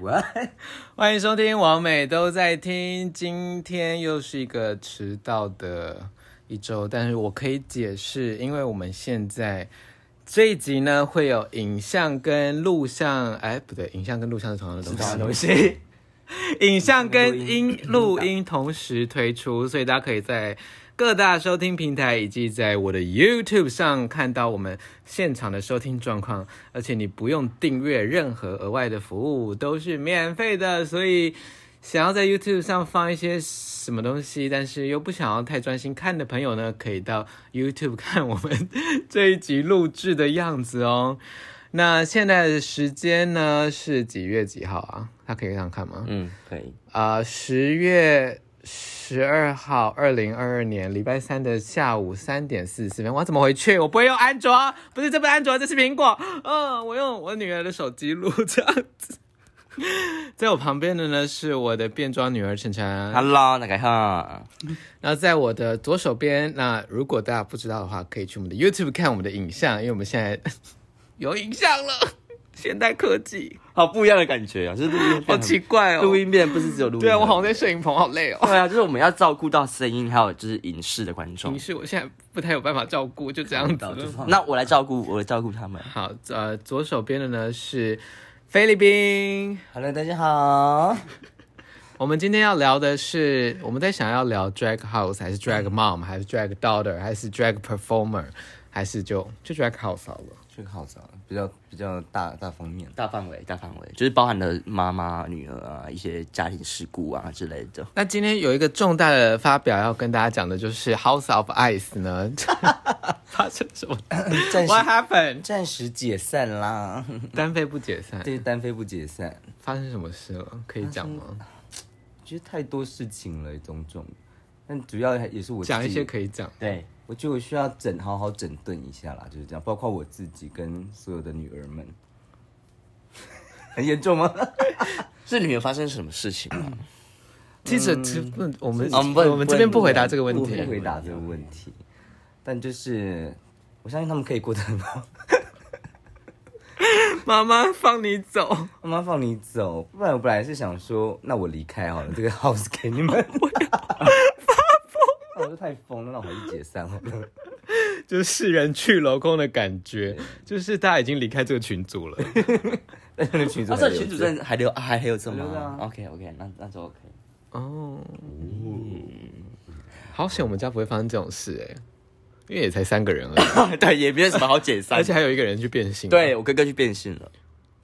What? 欢迎收听王美都在听，今天又是一个迟到的一周，但是我可以解释，因为我们现在这一集呢会有影像跟录像，哎，不对，影像跟录像是同样的东西，东西？影像跟音录音同时推出，所以大家可以在各大收听平台以及在我的 YouTube 上看到我们现场的收听状况，而且你不用订阅任何额外的服务，都是免费的。所以想要在 YouTube 上放一些什么东西，但是又不想要太专心看的朋友呢，可以到 YouTube 看我们这一集录制的样子哦。那现在的时间呢是几月几号啊？他可以这样看吗？嗯，可以。啊、呃，十月。十二号，二零二二年礼拜三的下午三点四十四分，我要怎么回去？我不会用安卓，不是，这不是安卓，这是苹果。嗯，我用我女儿的手机录这样子。在我旁边的呢是我的变装女儿晨晨。Hello，大家好。然后在我的左手边，那如果大家不知道的话，可以去我们的 YouTube 看我们的影像，因为我们现在 有影像了。现代科技，好不一样的感觉啊！就是录音，好奇怪哦。录音变不是只有录音，对啊，我好像在摄影棚，好累哦。对啊，就是我们要照顾到声音，还有就是影视的观众。影视我现在不太有办法照顾，就这样子。那我来照顾，我来照顾他们。好，呃，左手边的呢是菲律宾。Hello，大家好。我们今天要聊的是，我们在想要聊 drag house 还是 drag mom，还是 drag daughter，还是 drag performer，还是就就 drag house 好了。，drag house 好找，比较比较大大方面，大范围，大范围，就是包含了妈妈、女儿啊，一些家庭事故啊之类的。那今天有一个重大的发表要跟大家讲的，就是 House of Ice 呢，发生什么？What happened？暂时解散啦，单飞不解散。对，单飞不解散。发生什么事了？可以讲吗？其实太多事情了，种种。但主要也是我讲一些可以讲。对。我觉得我需要整好好整顿一下啦，就是这样，包括我自己跟所有的女儿们，很严重吗？这里面发生什么事情吗？其实不，我们我们我们这边不回答这个问题，不回答这个问题。但就是我相信他们可以过得很好。妈妈放你走，妈妈放你走，不然我本来是想说，那我离开好了，这个 house 给你们。太疯了，那我还是解散了。就是世人去楼空的感觉，就是大家已经离开这个群组了。那个群组，啊，这群组在还留，还还有这么？OK OK，那那就 OK。哦，好险我们家不会发生这种事哎，因为也才三个人而已。对，也没有什么好解散，而且还有一个人去变性。对，我哥哥去变性了。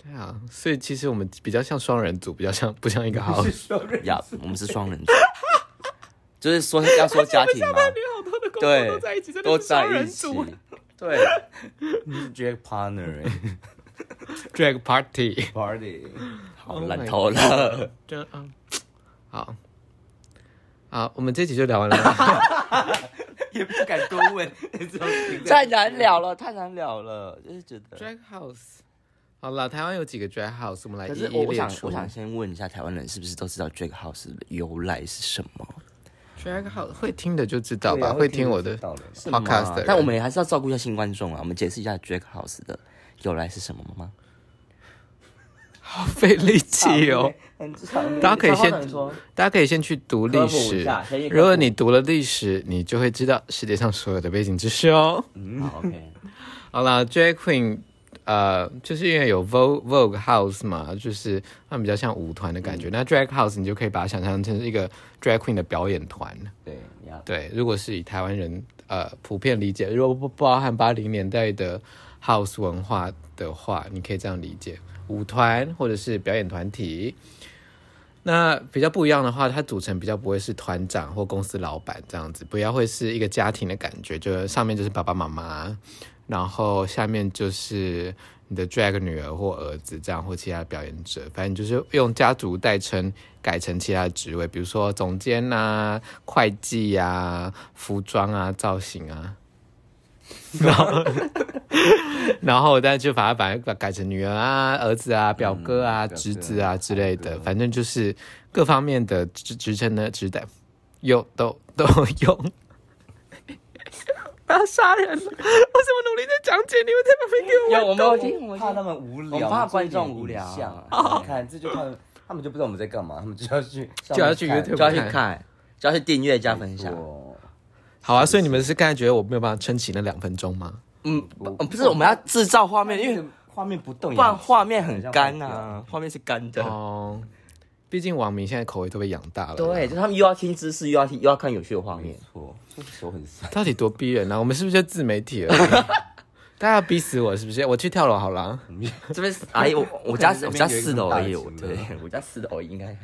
对啊，所以其实我们比较像双人组，比较像不像一个好。呀，我们是双人组。就是说要说家庭嘛，对，都在一起，都在一起，对，你是 drag partner 哎，drag party party，好烂透了，这嗯，好，好，我们这集就聊完了，也不敢多问，太难聊了，太难聊了，就是觉得。Drag house，好了，台湾有几个 drag house，我们来一一列出。我想，我想先问一下台湾人是不是都知道 drag house 的由来是什么？drag house 会听的就知道吧，会听我的 podcast，但我们还是要照顾一下新观众啊。我们解释一下 drag house 的由来是什么吗？好费力气哦，大家可以先，大家可以先去读历史。如果你读了历史，你就会知道世界上所有的背景知识哦。嗯，好，OK，好了，drag queen。呃，就是因为有 Vogue Vogue House 嘛，就是他们比较像舞团的感觉。嗯、那 Drag House 你就可以把它想象成是一个 Drag Queen 的表演团。对，对。如果是以台湾人呃普遍理解，如果不包含八零年代的 House 文化的话，你可以这样理解：舞团或者是表演团体。那比较不一样的话，它组成比较不会是团长或公司老板这样子，不要会是一个家庭的感觉，就上面就是爸爸妈妈。然后下面就是你的 drag 女儿或儿子这样，或其他表演者，反正就是用家族代称改成其他职位，比如说总监啊、会计啊、服装啊、造型啊，然后然后但就把它把它改成女儿啊、儿子啊、表哥啊、嗯、侄子啊之类的，反正就是各方面的职职称呢职代有都都 用。我要杀人了！我怎么努力在讲解，你们在旁边给我玩。有我们有听，我怕他们无聊，我怕观众无聊。你看，这就他们，他们就不知道我们在干嘛，他们就要去，就要去 YouTube 就要去看，就要去订阅加分享。好啊，所以你们是刚才觉得我没有办法撑起那两分钟吗？嗯，不是，我们要制造画面，因为画面不动，不然画面很干啊，画面是干的哦。毕竟网民现在口味都被养大了，对，就他们又要听知识，又要听，又要看有趣的画面。错，手很酸，到底多逼人呢？我们是不是就自媒体了？大家要逼死我是不是？我去跳楼好了。这边阿姨，我我家 我家四楼而已，对，我家四楼应该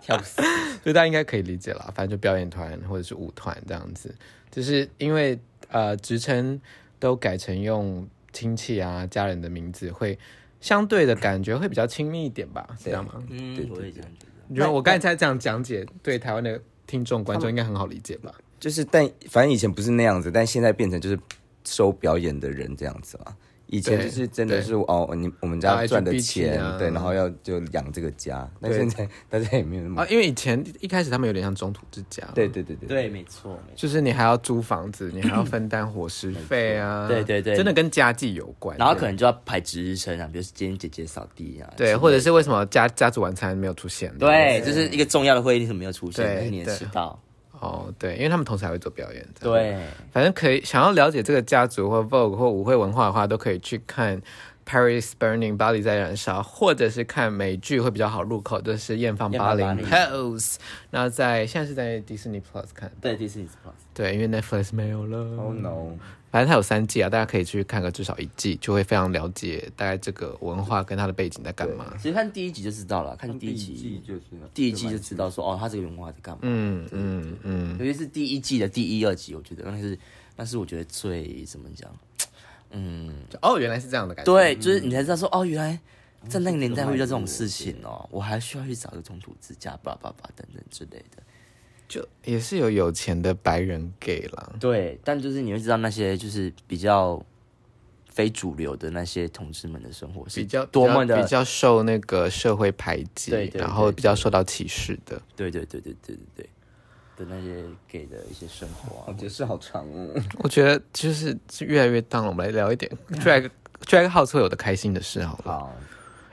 跳不死，所以大家应该可以理解了。反正就表演团或者是舞团这样子，就是因为呃职称都改成用亲戚啊家人的名字会。相对的感觉会比较亲密一点吧，这样吗？嗯，我也这样觉得。因为我刚才这样讲解，对台湾的听众观众应该很好理解吧？就是，但反正以前不是那样子，但现在变成就是收表演的人这样子嘛。以前就是真的是哦，你我们家赚的钱，啊、对，然后要就养这个家。那现在大家也没有那么啊，因为以前一开始他们有点像中途之家。对对对对对，没错，就是你还要租房子，你还要分担伙食费啊。对对对，真的跟家计有关。然后可能就要排值日生啊，比如今天姐姐扫地啊。对，或者是为什么家家族晚餐没有出现？对，就是一个重要的会议是没有出现，对，你也迟到。哦，对，因为他们同时还会做表演。对，反正可以想要了解这个家族或 Vogue 或舞会文化的话，都可以去看 Paris Burning 巴黎在燃烧，或者是看美剧会比较好入口，就是艳放巴黎 Pose。那在现在是在 Disney Plus 看，对 Disney Plus，对，因为 Netflix 没有了。Oh no。反正它有三季啊，大家可以去看个至少一季，就会非常了解大概这个文化跟它的背景在干嘛。其实看第一集就知道了，看第一集就是第一季就知道说哦，它这个文化在干嘛。嗯嗯嗯，尤其是第一季的第一二集，我觉得那是那是我觉得最怎么讲，嗯，哦，原来是这样的感觉。对，就是你才知道说哦，原来在那个年代会遇到这种事情哦，我还需要去找个中途之家，叭叭叭等等之类的。就也是有有钱的白人 gay 啦，对，但就是你会知道那些就是比较非主流的那些同志们的生活是比较多么的比较受那个社会排挤，对，对，然后比较受到歧视的，对对对对对对对。的那些 gay 的一些生活啊，我觉得是好长哦。我觉得就是越来越淡了，我们来聊一点 drag drag house 会有的开心的事好了，好，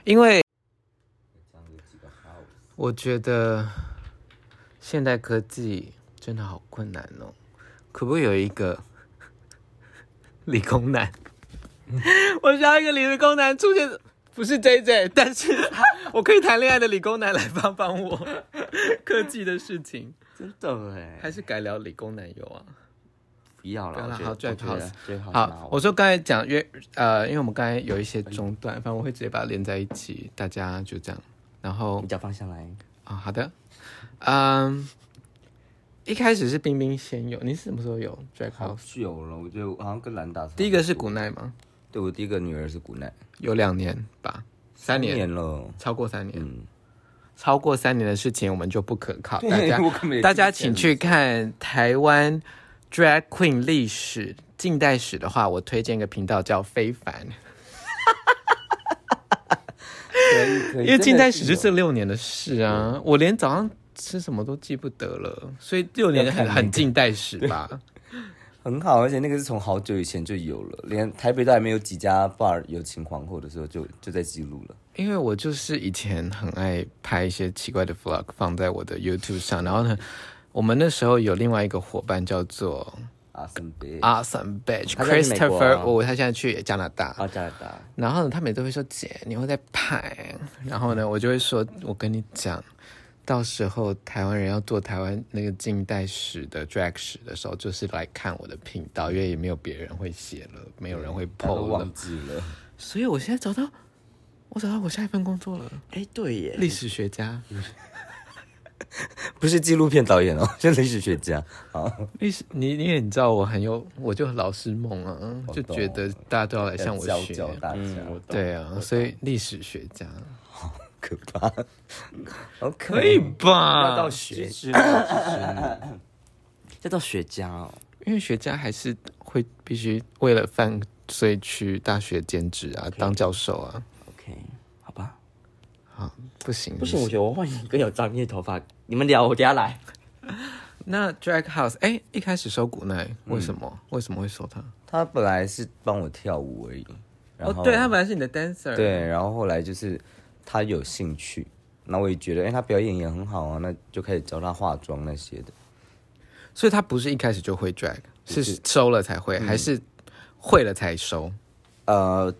因为我觉得。现代科技真的好困难哦，可不可以有一个 理工男？我需要一个理工男出现，不是 JJ，但是我可以谈恋爱的理工男来帮帮我 科技的事情。真的哎，还是改聊理工男友啊？不要了，好，最好最好。好，我说刚才讲约呃，因为我们刚才有一些中断，反正我会直接把它连在一起，大家就这样。然后你讲方向来啊，好的。嗯，um, 一开始是冰冰先有，你是什么时候有 Drag House？有了，我觉得好像跟兰达。第一个是古奈吗？对，我第一个女儿是古奈，有两年吧，三年，了，超过三年，嗯，超过三年的事情我们就不可靠。大家，大家请去看台湾 Drag Queen 历史近代史的话，我推荐一个频道叫非凡。因为近代史就这六年的事啊，我连早上吃什么都记不得了，所以六年很、很近代史吧，很好，而且那个是从好久以前就有了，连台北都还没有几家 bar 有秦皇后的时候就就在记录了。因为我就是以前很爱拍一些奇怪的 vlog 放在我的 YouTube 上，然后呢，我们那时候有另外一个伙伴叫做。Awesome bitch，Christopher，哦，他现在去加拿大。加拿大。然后呢，他每次都会说：“姐，你会在拍。”然后呢，我就会说：“我跟你讲，到时候台湾人要做台湾那个近代史的 drag 史的时候，就是来看我的频道，因为也没有别人会写了，没有人会 po 了。忘记了。所以我现在找到，我找到我下一份工作了。哎，对耶，历史学家。不是纪录片导演哦，是历史学家。好，历史你你也知道我很有，我就老师梦啊，就觉得大家都要来向我学。教教大家，嗯、对啊，所以历史学家好可怕，好可以吧？要到学，要到学家哦，因为学家还是会必须为了犯罪去大学兼职啊，当教授啊。OK，好吧，好，不行不行，我觉得我换一个有专业头发，你们聊，我等下来。那 Drag House，哎，一开始收古奈，为什么？嗯、为什么会收他？他本来是帮我跳舞而已。然后哦，对，他本来是你的 dancer。对，然后后来就是他有兴趣，那我也觉得，哎，他表演也很好啊，那就开始教他化妆那些的。所以他不是一开始就会 drag，是，是收了才会，嗯、还是会了才收？呃，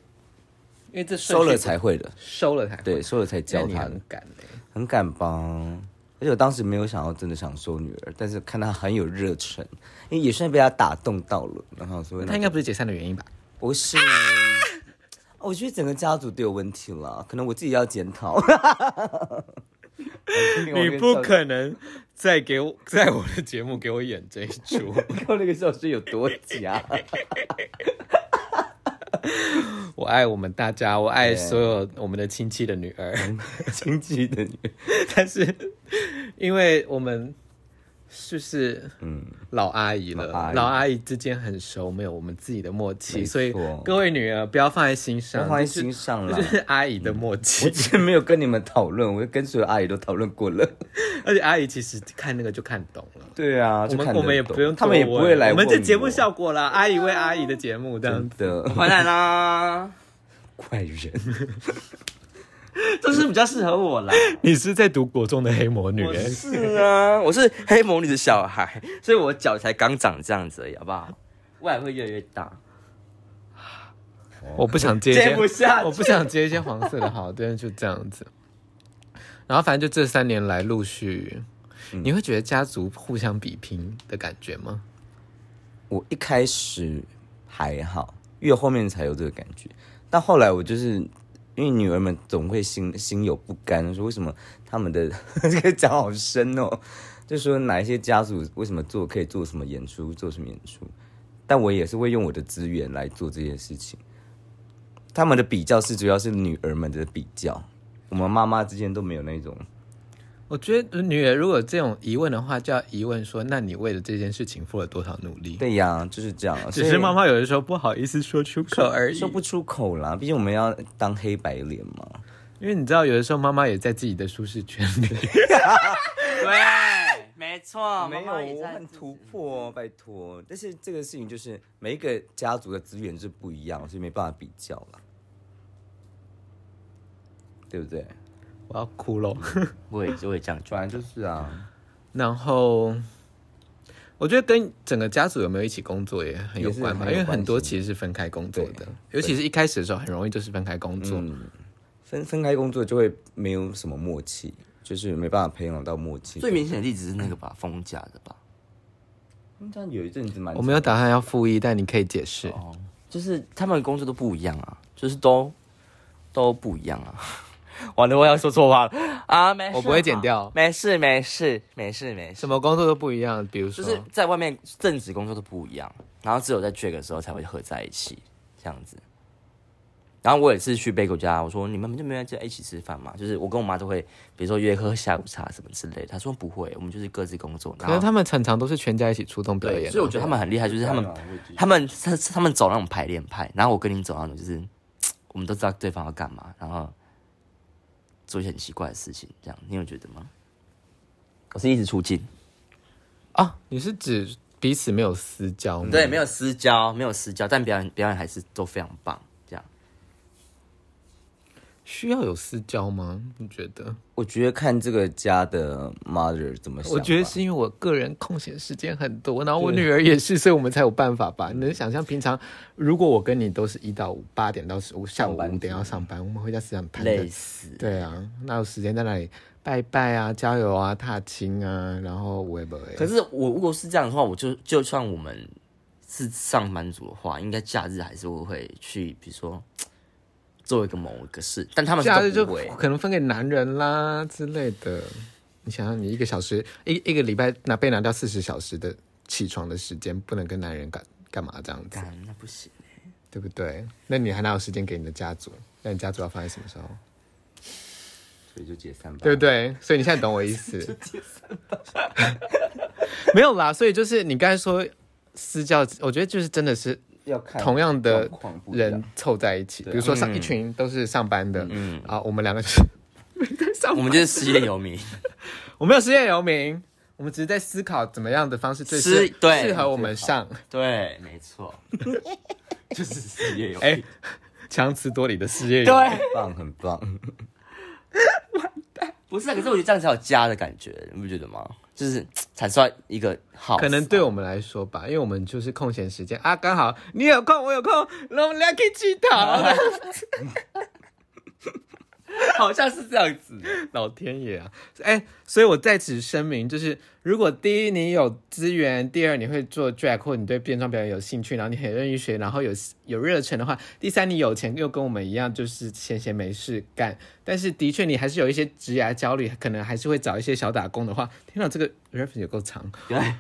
因为这收了才会的，收了才会对，收了才教他。很敢很敢帮。而且我当时没有想要真的想收女儿，但是看他很有热忱，因为也算被他打动到了。然后所以他应该不是解散的原因吧？不是，啊、我觉得整个家族都有问题了，可能我自己要检讨。你不可能再给我在我的节目给我演这一出，看那个时候是有多假。我爱我们大家，我爱所有我们的亲戚的女儿，亲戚的女儿，但是因为我们。就是嗯，老阿姨了，老阿姨，老阿姨之间很熟，没有我们自己的默契，所以各位女儿不要放在心上，放在心上了，就是阿姨的默契。我之前没有跟你们讨论，我跟所有阿姨都讨论过了，而且阿姨其实看那个就看懂了。对啊，我们我们也不用，他们也不会来。我。们这节目效果啦，阿姨为阿姨的节目这样的，回来啦，怪人。这是比较适合我啦。你是在读国中的黑魔女？是啊，我是黑魔女的小孩，所以我脚才刚长这样子而已，好不好？未来会越来越大。我不想接，接不下，我不想接一些黄色的，好，对，就这样子。然后反正就这三年来陆续，嗯、你会觉得家族互相比拼的感觉吗？我一开始还好，越后面才有这个感觉，但后来我就是。因为女儿们总会心心有不甘，说为什么他们的 这个脚好深哦，就说哪一些家族为什么做可以做什么演出，做什么演出，但我也是会用我的资源来做这件事情。他们的比较是主要是女儿们的比较，我们妈妈之间都没有那种。我觉得女儿如果有这种疑问的话，就要疑问说：那你为了这件事情付了多少努力？对呀，就是这样。只是妈妈有的时候不好意思说出口而已，说不出口啦。毕竟我们要当黑白脸嘛。因为你知道，有的时候妈妈也在自己的舒适圈里。对，没错，没有，我很突破，拜托。但是这个事情就是每一个家族的资源是不一样，所以没办法比较了，对不对？我要哭了，我也我也这样，反正就是啊。然后我觉得跟整个家族有没有一起工作也很有关吧，因为很多其实是分开工作的，尤其是一开始的时候很容易就是分开工作。嗯，分分开工作就会没有什么默契，就是没办法培养到默契。最明显的例子是那个吧，封家的吧。封家有一阵子蛮，我没有打算要复议，但你可以解释。哦，就是他们的工作都不一样啊，就是都都不一样啊。完了，我要说错话了啊！没事，我不会剪掉。没事，没事，没事，没事。什么工作都不一样，比如说，就是在外面正职工作都不一样，然后只有在 drag 的时候才会合在一起这样子。然后我也是去贝狗家，我说你们就没有在一起吃饭嘛？就是我跟我妈都会，比如说约喝下午茶什么之类的。她说不会，我们就是各自工作。可是他们常常都是全家一起出动表演，所以我觉得他们很厉害，就是他们他们他他们走那种排练派，然后我跟你走那种，就是我们都知道对方要干嘛，然后。做一些很奇怪的事情，这样你有觉得吗？我是一直出镜啊？你是指彼此没有私交吗？对，没有私交，没有私交，但表演表演还是都非常棒。需要有私交吗？你觉得？我觉得看这个家的 mother 怎么想。我觉得是因为我个人空闲时间很多，然后我女儿也是，所以我们才有办法吧？你能想象平常如果我跟你都是一到五八点到十五下午五点要上班，我们回家时间很累死。对啊，哪有时间在那里拜拜啊、郊游啊、踏青啊，然后喂不喂？可是我如果是这样的话，我就就算我们是上班族的话，应该假日还是会会去，比如说。做一个某一个事，但他们假日就可能分给男人啦之类的。你想想，你一个小时一一个礼拜拿被拿掉四十小时的起床的时间，不能跟男人干干嘛这样子？那不行，对不对？那你还哪有时间给你的家族？那你家族要放在什么时候？所以就解散吧，对不对？所以你现在懂我意思？解散吧。没有啦，所以就是你刚才说私教，我觉得就是真的是。要看同样的人凑在一起，比如说上一群都是上班的，嗯，啊，我们两个是没在上班，我们就是失业游民，我没有失业游民，我们只是在思考怎么样的方式最适适合我们上。对，没错，就是失业有哎，强词夺理的失业游对，很棒，很棒。不是啊，可是我觉得这样才有家的感觉，你不觉得吗？就是才算一个好，可能对我们来说吧，因为我们就是空闲时间啊，刚好你有空，我有空，那我们俩可以去讨。好像是这样子，老天爷啊！哎、欸，所以我在此声明，就是如果第一你有资源，第二你会做 drag 或你对变装表演有兴趣，然后你很愿意学，然后有有热忱的话，第三你有钱又跟我们一样，就是闲闲没事干，但是的确你还是有一些职业焦虑，可能还是会找一些小打工的话，听到这个 reference 有够长，对，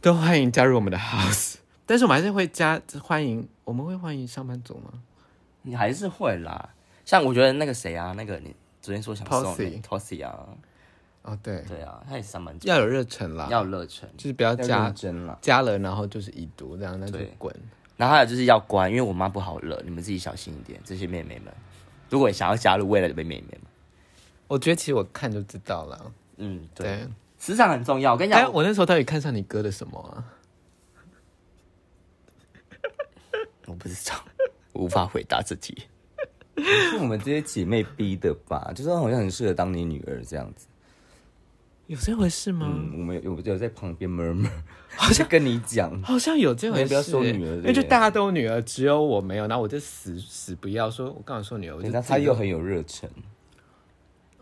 都欢迎加入我们的 house，但是我们还是会加欢迎，我们会欢迎上班族吗？你还是会啦。像我觉得那个谁啊，那个你昨天说想送 Tossy 啊，哦对。对啊，他也是上班族，要有热忱啦，要有热忱，就是不要加真了，加了然后就是已读这样，那就滚。然后还有就是要乖，因为我妈不好惹，你们自己小心一点，这些妹妹们，如果想要加入未来的妹妹们，我觉得其实我看就知道了，嗯对，磁场很重要。我跟你讲，我那时候到底看上你哥的什么啊？我不知道，我无法回答这题。是我们这些姐妹逼的吧？就是好像很适合当你女儿这样子，有这回事吗？嗯、我们有有在旁边 murmur，好像跟你讲，好像有这回事。不要说女儿，因为就大家都有女儿，只有我没有，然后我就死死不要说，我刚刚说女儿，那他又很有热忱。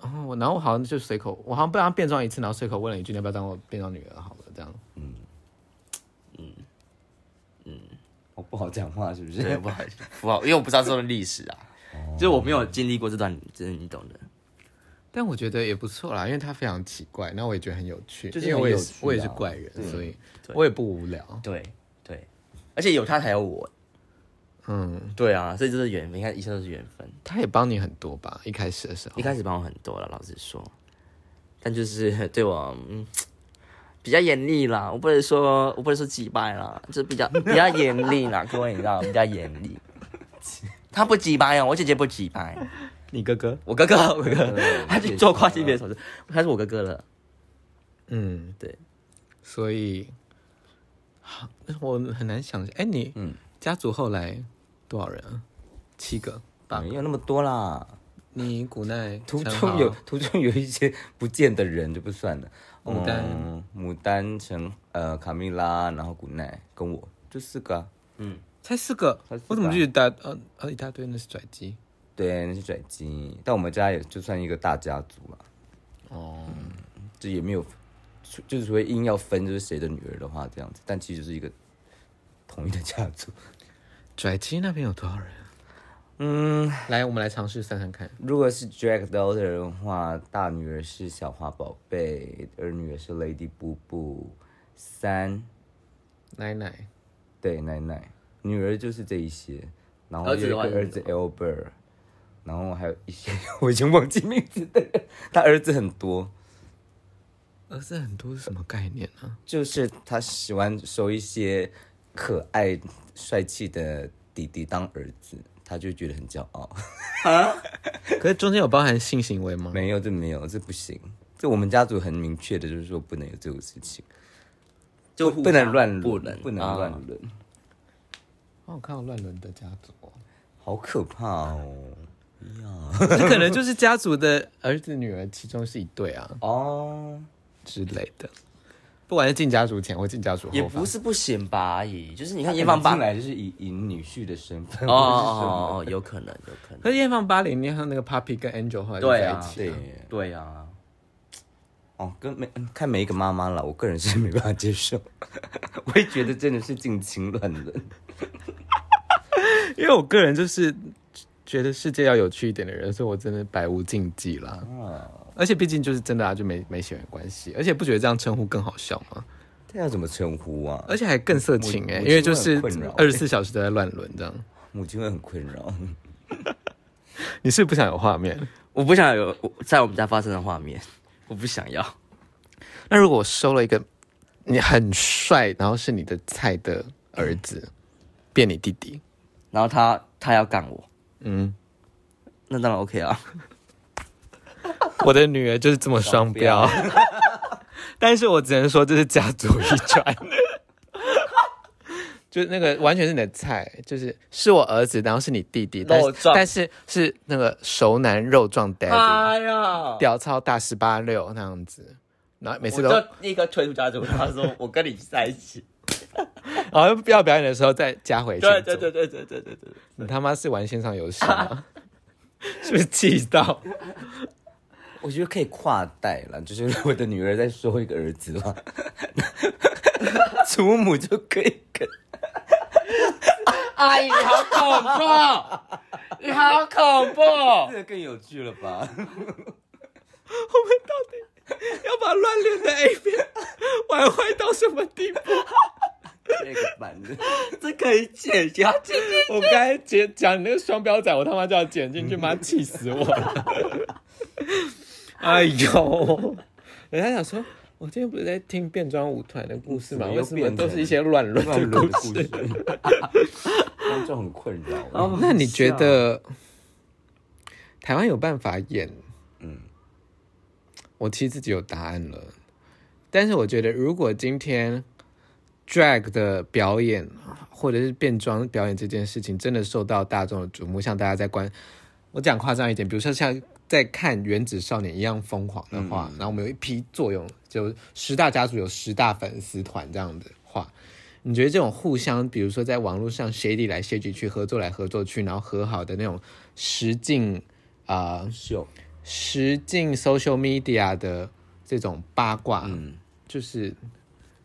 哦，我然后我好像就随口，我好像被他变装一次，然后随口问了一句，你要不要当我变装女儿？好了，这样，嗯嗯嗯，我不好讲话是不是？对，不好不好，因为我不知道这段历史啊。就是我没有经历过这段，就是你懂的。但我觉得也不错啦，因为他非常奇怪，那我也觉得很有趣。就是因为我也是我也是怪人，所以我也不无聊。对对，而且有他才有我。嗯，对啊，所以就是缘分，你看一切都是缘分。他也帮你很多吧？一开始的时候，一开始帮我很多了，老实说。但就是 对我嗯比较严厉啦，我不能说，我不能说击败啦，就是比较比较严厉啦，各位你知道，比较严厉。他不急掰呀，我姐姐不急掰。你哥哥，我哥哥，我哥哥，他去做跨性别手术，他是我哥哥了。嗯，对。所以，好，我很难想象。哎，你，嗯，家族后来多少人啊？七个，没有那么多啦。你古奈途中有途中有一些不见的人就不算了。牡丹，牡丹成，呃，卡蜜拉，然后古奈跟我就四个。嗯。才四个，我怎么记得大呃呃一大堆那是拽鸡，对，那是拽鸡。但我们家也就算一个大家族了。哦，这也没有，就是说硬要分就是谁的女儿的话这样子，但其实就是一个统一的家族。拽鸡那边有多少人？嗯，来，我们来尝试算算看。如果是 drag daughter 的话，大女儿是小花宝贝，二女儿是 Lady 布布，三奶奶，对奶奶。女儿就是这一些，然后有一个儿子 Albert，然后还有一些 我已经忘记名字的人，他儿子很多，儿子很多是什么概念呢？就是他喜欢收一些可爱帅气的弟弟当儿子，他就觉得很骄傲。啊？可是中间有包含性行为吗？没有，这没有，这不行。这我们家族很明确的就是说不能有这种事情，就不能乱伦，不能乱伦。我看到乱伦的家族，好可怕哦！呀，这可能就是家族的儿子女儿其中是一对啊，哦之类的。不管是进家族前或进家族后，也不是不行吧？而已，就是你看艳放八来就是以以女婿的身份哦哦哦，有可能有可能。可是艳放八零，你看那个 Papi 跟 Angel 后来在一起，对对呀。哦，跟每看每一个妈妈了，我个人是没办法接受，我也觉得真的是近亲乱伦。因为我个人就是觉得世界要有趣一点的人，所以我真的百无禁忌啦。而且毕竟就是真的啊，就没没血缘关系，而且不觉得这样称呼更好笑吗？这要怎么称呼啊？而且还更色情哎，因为就是二十四小时都在乱伦这样，母亲会很困扰。你是不是不想有画面？我不想有在我们家发生的画面，我不想要。那如果我收了一个你很帅，然后是你的菜的儿子，变你弟弟？然后他他要干我，嗯，那当然 OK 啊。我的女儿就是这么双标，但是我只能说这是家族遗传。就那个完全是你的菜，就是是我儿子，然后是你弟弟，但是但是是那个熟男肉壮 daddy，哎呀，屌超大十八六那样子，然后每次都立刻退出家族，他说我跟你在一起，然后要表演的时候再加回去，对对对对对对对对，你他妈是玩线上游戏吗？是不是气到？我觉得可以跨代了，就是我的女儿再说一个儿子吧，祖母就可以跟。阿姨，你好恐怖！你好恐怖！这个更有趣了吧？我们到底要把乱伦的 A 片玩坏到什么地步？这个版的，这可以剪掉。我刚才剪讲你那个双标仔，我他妈就要剪进去，妈气死我了！哎呦，人家想说。我今天不是在听变装舞团的故事吗？为什么都是一些乱伦的故事？观众很困扰。哦，那你觉得台湾有办法演？嗯，我其实自己有答案了。但是我觉得，如果今天 drag 的表演或者是变装表演这件事情真的受到大众的瞩目，像大家在观，我讲夸张一点，比如说像。在看《原子少年》一样疯狂的话，嗯、然后我们有一批作用，就十大家族有十大粉丝团这样的话，你觉得这种互相，比如说在网络上 shady 来 shady 去，合作来合作去，然后和好的那种实境啊秀，实境 social media 的这种八卦，嗯，就是。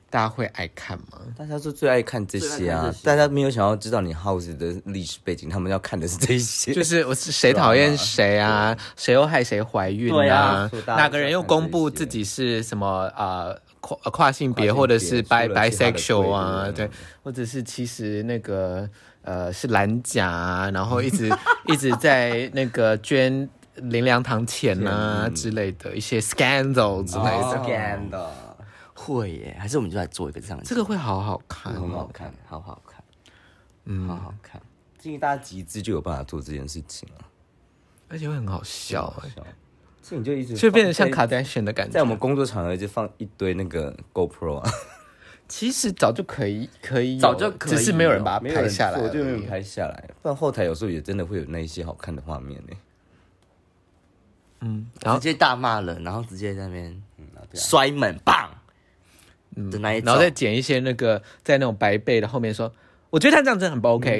大家会爱看吗？大家都最爱看这些啊！大家没有想要知道你 House 的历史背景，他们要看的是这些。就是我是谁讨厌谁啊？谁又害谁怀孕啊？哪个人又公布自己是什么啊？跨跨性别或者是 bi bisexual 啊？对，或者是其实那个呃是蓝甲啊，然后一直 一直在那个捐灵粮堂钱啊之类的一些 scandal 之类的 scandal。会耶，还是我们就来做一个这样？这个会好好看，很好看，好好看，嗯，好好看。建议大家集资就有办法做这件事情啊，而且会很好笑哎。所以你就一直就变得像卡戴珊的感觉，在我们工作场合就放一堆那个 GoPro 啊。其实早就可以，可以早就可以，只是没有人把它拍下来，我就没有拍下来。不然后台有时候也真的会有那一些好看的画面呢。嗯，然后直接大骂人，然后直接在那边摔门，棒。嗯，然后再剪一些那个在那种白背的后面说，我觉得他这样真的很不 OK。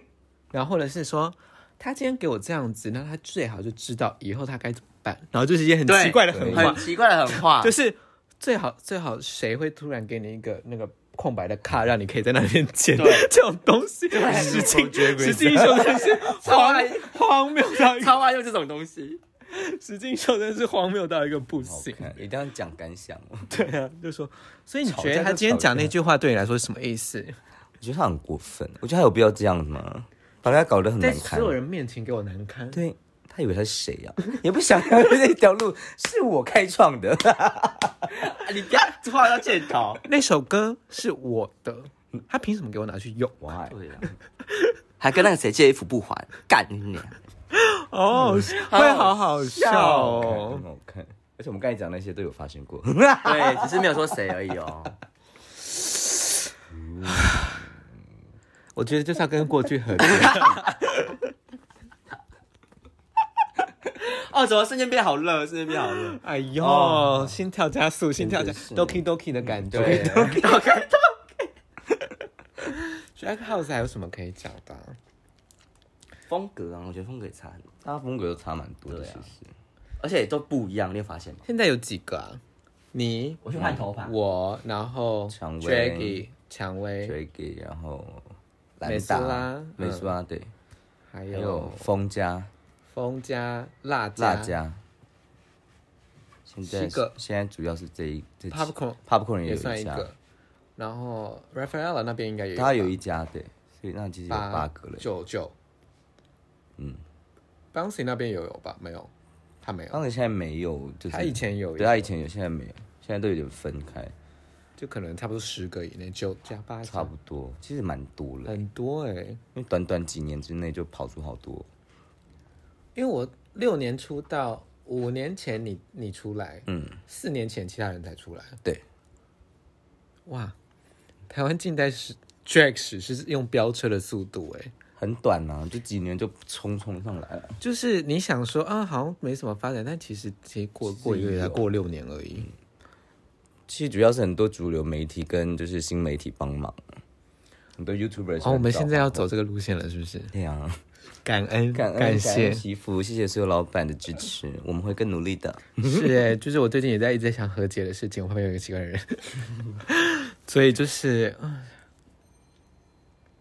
然后或者是说，他今天给我这样子，那他最好就知道以后他该怎么办。然后就是一些很奇怪的狠话，很奇怪的狠话，就是最好最好谁会突然给你一个那个空白的卡，让你可以在那边剪 这种东西。实境实境秀真是荒荒谬到超爱用这种东西。实境秀真是荒谬到一个不行，一定要讲感想。对啊，就说，所以你觉得他今天讲那句话对你来说是什么意思？我觉得他很过分，我觉得他有必要这样吗？把他搞得很难看，在所有人面前给我难堪。对，他以为他是谁呀？也不想要这条路是我开创的，你不要话要检讨。那首歌是我的，他凭什么给我拿去用？对呀，还跟那个谁借衣服不还，干你！哦，会好好笑哦，很好看，而且我们刚才讲那些都有发生过，对，只是没有说谁而已哦。我觉得就是要跟过去和解。哦，怎么瞬间变好热？瞬间变好热！哎呦，心跳加速，心跳加，Doki Doki 的感觉。Doki Doki。Drag House 还有什么可以讲的？风格啊，我觉得风格也差很多，大家风格都差蛮多的，其实，而且都不一样，你有发现吗？现在有几个啊？你，我去换头发，我，然后蔷薇，蔷薇。然后美苏拉，美苏拉，对，还有风家，风加，辣辣家，现在现在主要是这一，Popcorn，Popcorn 也算一个，然后 Rafaela 那边应该有，他有一家，对，所以那其实有八个了，九九。嗯，Bouncy 那边有有吧？没有，他没有。Bouncy 现在没有，就是他以前有，对，他以前有，现在没有，现在都有点分开，就可能差不多十个以内，九加八差不多，其实蛮多了，很多哎、欸，因为短短几年之内就跑出好多。因为我六年出道，五年前你你出来，嗯，四年前其他人才出来，对，哇，台湾近代史 drag 史是用飙车的速度，哎，很短啊，就几年就冲冲上来了。就是你想说啊，好像没什么发展，但其实其实过过一个月才过六年而已。嗯其实主要是很多主流媒体跟就是新媒体帮忙，很多 YouTuber。哦，我们现在要走这个路线了，是不是？对呀、啊，感恩感恩感谢媳妇，谢谢所有老板的支持，我们会更努力的。是哎，就是我最近也在一直在想和解的事情，我旁边有一个奇怪的人，所以就是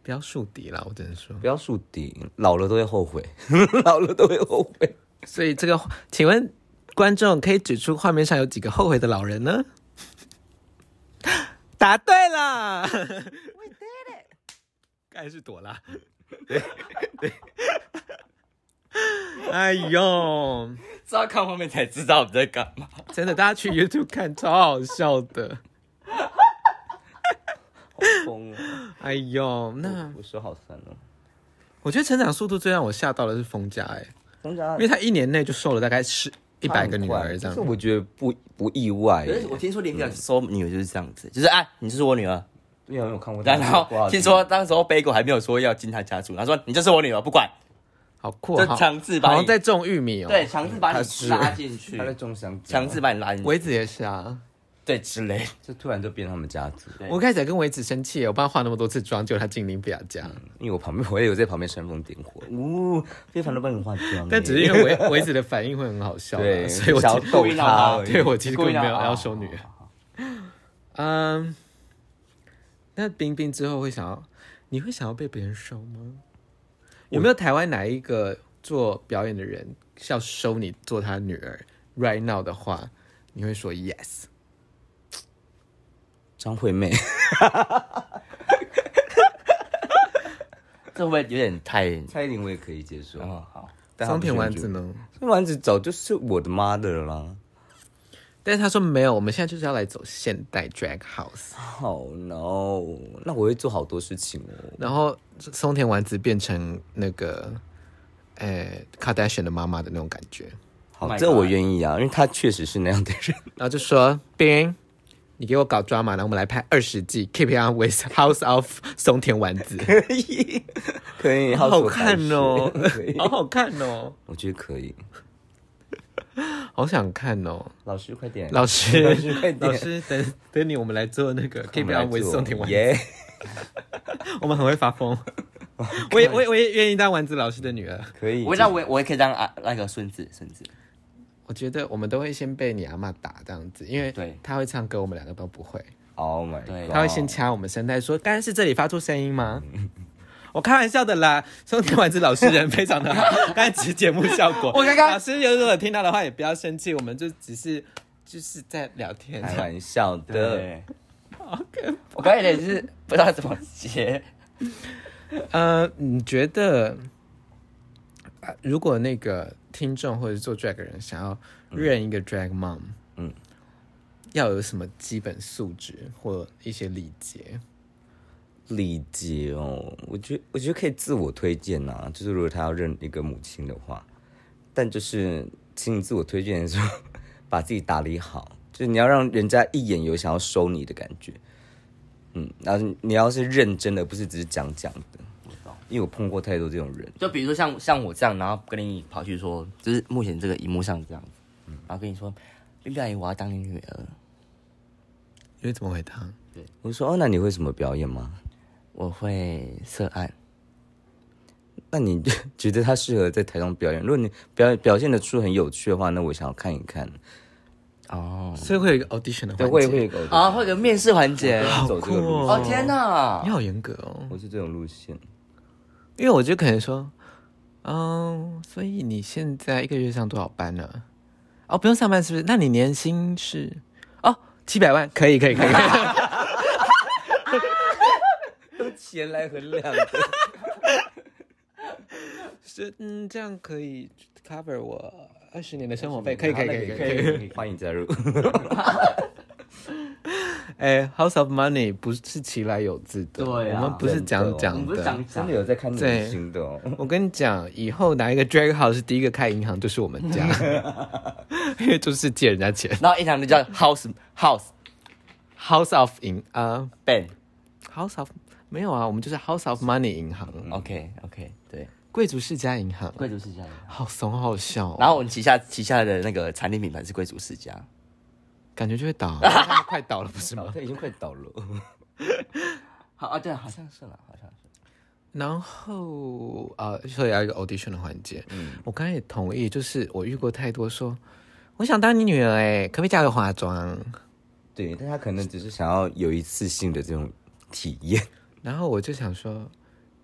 不要树敌了，我只能说不要树敌，老了都会后悔，老了都会后悔。所以这个，请问观众可以指出画面上有几个后悔的老人呢？答对了，We did it！该是朵拉，对对。哎呦，是要看后面才知道我们在干嘛。真的，大家去 YouTube 看，超好笑的。好疯哦！哎呦，那我手好酸哦。我觉得成长速度最让我吓到的是冯家，哎，冯家，因为他一年内就瘦了大概是。一百个女儿这样，这我觉得不不意外。我听说连个收女儿就是这样子，就是哎，你就是我女儿。对啊，我有看过。然后 听说当时候贝果还没有说要进他家住，他说你就是我女儿，不管。好酷，就强制把你在种玉米哦。对，强制把你拉进去。他在种香强制把你拉进去。维子也是啊。对，之类，就突然就变他们家族。我开始在跟维子生气，我帮他化那么多次妆，结果他精灵不要这样。因为我旁边我也有在旁边煽风点火，呜，非常的帮你化妆。但只是因为维维子的反应会很好笑，对，所以我想逗他。对，我其实根本没有要收女儿。嗯，那冰冰之后会想要，你会想要被别人收吗？有没有台湾哪一个做表演的人要收你做他女儿？Right now 的话，你会说 yes？张惠妹，这会不会有点太？蔡依林我也可以接受。哦，好。松田丸子呢？松田丸子早就是我的妈的了啦。但是他说没有，我们现在就是要来走现代 drag house。好 no，那我会做好多事情哦。然后松田丸子变成那个，呃，Kardashian 的妈妈的那种感觉。好，这我愿意啊，因为他确实是那样的人。然后就说冰。你给我搞 drama，然后我们来拍二十季，Keep on with House of 松田丸子，可以，可以，好好看哦，好好看哦，我觉得可以，好想看哦，老师快点，老师，老师快点，老师等等你，我们来做那个 Keep it on with 松田丸子，我们很会发疯，我也我也我也愿意当丸子老师的女儿，可以，我让我我也可以当啊那个孙子孙子。我觉得我们都会先被你阿嬷打这样子，因为他会唱歌，我们两个都不会。Oh my god！他会先掐我们声带，说：“刚刚是这里发出声音吗？” 我开玩笑的啦。松田丸子老师人非常的好，刚才只是节目效果。我刚刚老师如果听到的话，也不要生气，我们就只是就是在聊天，开玩笑的。OK，我刚才也是不知道怎么接。呃，你觉得如果那个？听众或者是做 drag 的人想要认一个 drag mom，嗯，要有什么基本素质或一些礼节？礼节哦，我觉得我觉得可以自我推荐呐、啊，就是如果他要认一个母亲的话，但就是请你自我推荐的时候，把自己打理好，就是你要让人家一眼有想要收你的感觉，嗯，然后你要是认真的，不是只是讲讲的。因为我碰过太多这种人，就比如说像像我这样，然后跟你跑去说，就是目前这个荧幕上这样子，嗯，然后跟你说，冰冰阿姨，我要当你女儿，你会怎么回答？对，我说哦，那你会什么表演吗？我会色案。那你 觉得他适合在台上表演？如果你表表现的出很有趣的话，那我想要看一看。哦，所以会有一个 audition 的环节，对，会会有个啊，会有个面试环节，走这个路。哦天哪，你好严格哦，我是这种路线。因为我就可能说，嗯，所以你现在一个月上多少班呢？哦，不用上班是不是？那你年薪是？哦，七百万，可以，可以，可以。用钱来衡量的。是，嗯，这样可以 cover 我二十年的生活费，可以，可以，可以，可以，欢迎加入。哎，House of Money 不是其来有自的，对啊，我们不是讲讲的，真的有在看明星的。我跟你讲，以后哪一个 Drag House 是第一个开银行，就是我们家。因为就是借人家钱。然后银行就叫 house house house of 银啊 bank house of 没有啊，我们就是 house of money 银行。OK OK，对，贵族世家银行，贵族世家银行，好怂好笑。然后我们旗下旗下的那个产品品牌是贵族世家，感觉就会倒，快倒了不是吗？它已经快倒了。好啊，对，好像是了，好像是。然后呃，所以要一个 audition 的环节。嗯，我刚才也同意，就是我遇过太多说，我想当你女儿，哎，可不可以教我化妆？对，但他可能只是想要有一次性的这种体验。然后我就想说，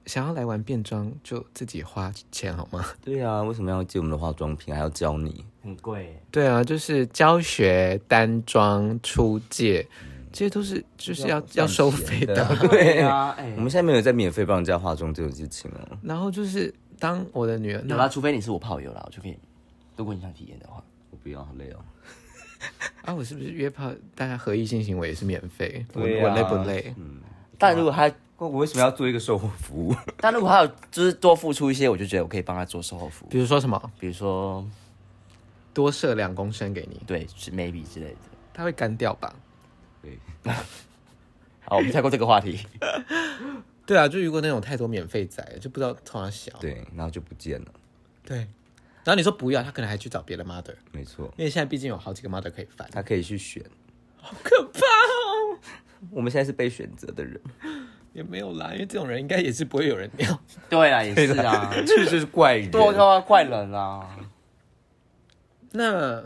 想要来玩变装，就自己花钱好吗？对啊，为什么要借我们的化妆品，还要教你？很贵。对啊，就是教学、单装、出借。嗯这些都是就是要要收费的，对啊，哎，我们现在没有在免费帮人家化妆这种事情哦。然后就是当我的女儿，有啦，除非你是我炮友啦，我就可以。如果你想体验的话，我不要，好累哦。啊，我是不是约炮大家合意性行为也是免费？我我累不累？嗯。但如果他，我为什么要做一个售后服务？但如果他有就是多付出一些，我就觉得我可以帮他做售后服务。比如说什么？比如说多设两公升给你，对，是 maybe 之类的。他会干掉吧？对，好，我们跳过这个话题。对啊，就如果那种太多免费仔，就不知道从哪小。对，然后就不见了。对，然后你说不要，他可能还去找别的 mother。没错，因为现在毕竟有好几个 mother 可以翻，他可以去选。好可怕哦！我们现在是被选择的人，也没有啦，因为这种人应该也是不会有人要。对啊，也是啊，确实是怪人，多啊，怪人啊。那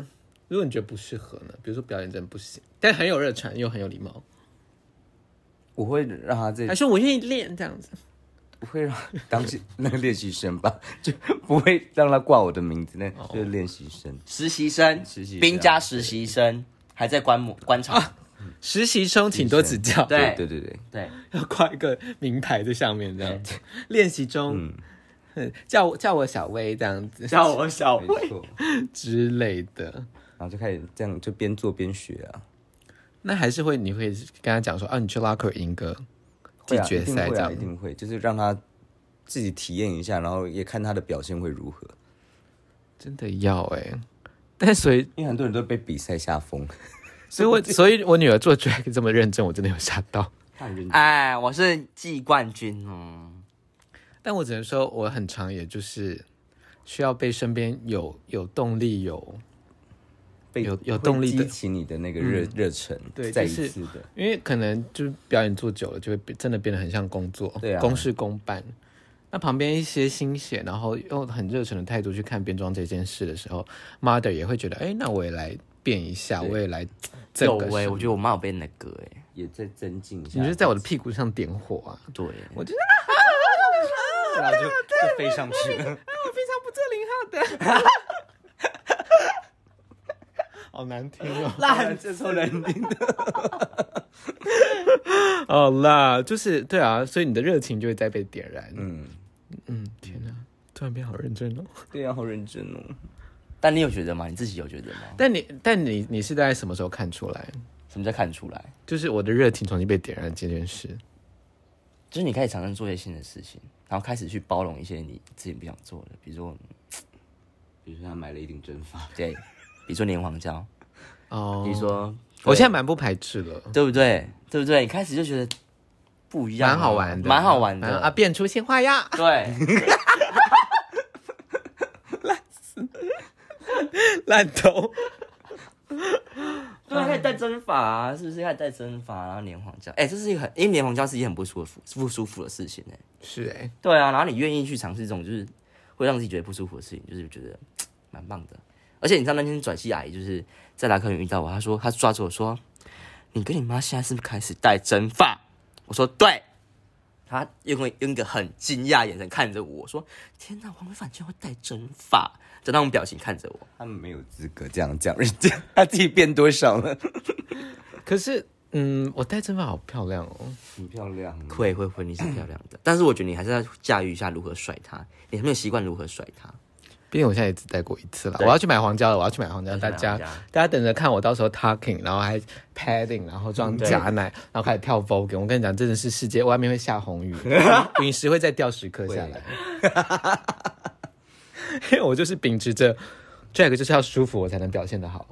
如果你觉得不适合呢？比如说表演真的不行。但很有热忱，又很有礼貌。我会让他这，还是我愿意练这样子，不会让当那个练习生吧，就不会让他挂我的名字，那就是练习生、实习生、实习兵家实习生，还在观摩观察。实习生，请多指教。对对。对对对，要挂一个名牌在上面这样。子。练习中，叫我叫我小薇这样子，叫我小薇。之类的，然后就开始这样，就边做边学啊。那还是会，你会跟他讲说啊，你去拉克赢个季决赛这样，一定会，就是让他自己体验一下，然后也看他的表现会如何。真的要哎、欸，但所以因为很多人都被比赛吓疯，所以我 所以我女儿做 drag 这么认真，我真的有吓到。哎，我是季冠军哦，但我只能说我很长，也就是需要被身边有有动力有。有有动力的激起你的那个热热忱，对，再一次的，因为可能就是表演做久了，就会真的变得很像工作，对啊，公事公办。那旁边一些新血，然后用很热忱的态度去看变装这件事的时候，mother 也会觉得，哎，那我也来变一下，我也来。有哎，我觉得我妈有被那个哎，也在增进一下。你是在我的屁股上点火啊？对，我觉得 然后就就飞上去了。我非常不做零号的。好难听哦，烂这臭人听的。好啦，就是对啊，所以你的热情就会再被点燃。嗯嗯，天哪，突然变好认真哦。对啊，好认真哦。但你有觉得吗？你自己有觉得吗？但你但你你是在什么时候看出来？什么叫看出来？就是我的热情重新被点燃这件事。就是你开始尝试做一些新的事情，然后开始去包容一些你自己不想做的，比如说，比如说他买了一顶真发，对。比如说连黄胶，哦，比如说，我现在蛮不排斥的，对不对？对不对？一开始就觉得不一样，蛮好玩的，蛮好玩的啊！变出新花样，对，烂死，烂头，对，可以戴针法啊，是不是？可以戴真发，然后连黄胶，哎，这是一个很，因为连黄胶是一件很不舒服、不舒服的事情，哎，是哎，对啊，然后你愿意去尝试这种就是会让自己觉得不舒服的事情，就是觉得蛮棒的。而且你知道那天转系阿姨就是在拉客运遇到我，她说她抓住我说：“你跟你妈现在是不是开始戴针发？”我说：“对。”她用用一个很惊讶眼神看着我说：“天哪，黄伟凡居然会戴真发！”就那种表情看着我，他们没有资格这样讲人家，他自己变多少了？可是，嗯，我戴真发好漂亮哦，很漂亮，会会会，你是漂亮的，但是我觉得你还是要驾驭一下如何甩它，你还没有习惯如何甩它。毕竟我现在也只戴过一次了，我要去买黄胶了，我要去买黄胶，大家大家等着看我到时候 talking，然后还 padding，然后装假奶，然后开始跳 voguing。我跟你讲，真的是世界外面会下红雨，陨石会再掉十颗下来。因为我就是秉持着 drag 就是要舒服，我才能表现的好。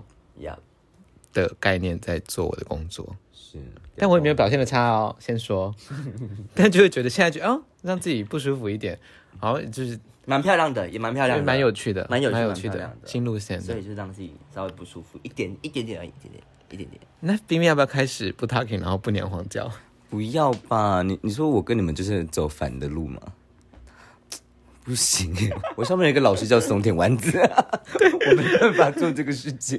的概念在做我的工作，是，但我也没有表现的差哦，先说，但就会觉得现在就哦，让自己不舒服一点，好，就是蛮漂亮的，也蛮漂亮的，蛮有趣的，蛮有有趣的，的新路线，所以就让自己稍微不舒服一点，一点点而已，一点点，一点点。那冰冰要不要开始不 talking，然后不念黄胶？不要吧，你你说我跟你们就是走反的路吗？不行，我上面有一个老师叫松田丸子，我没办法做这个事情。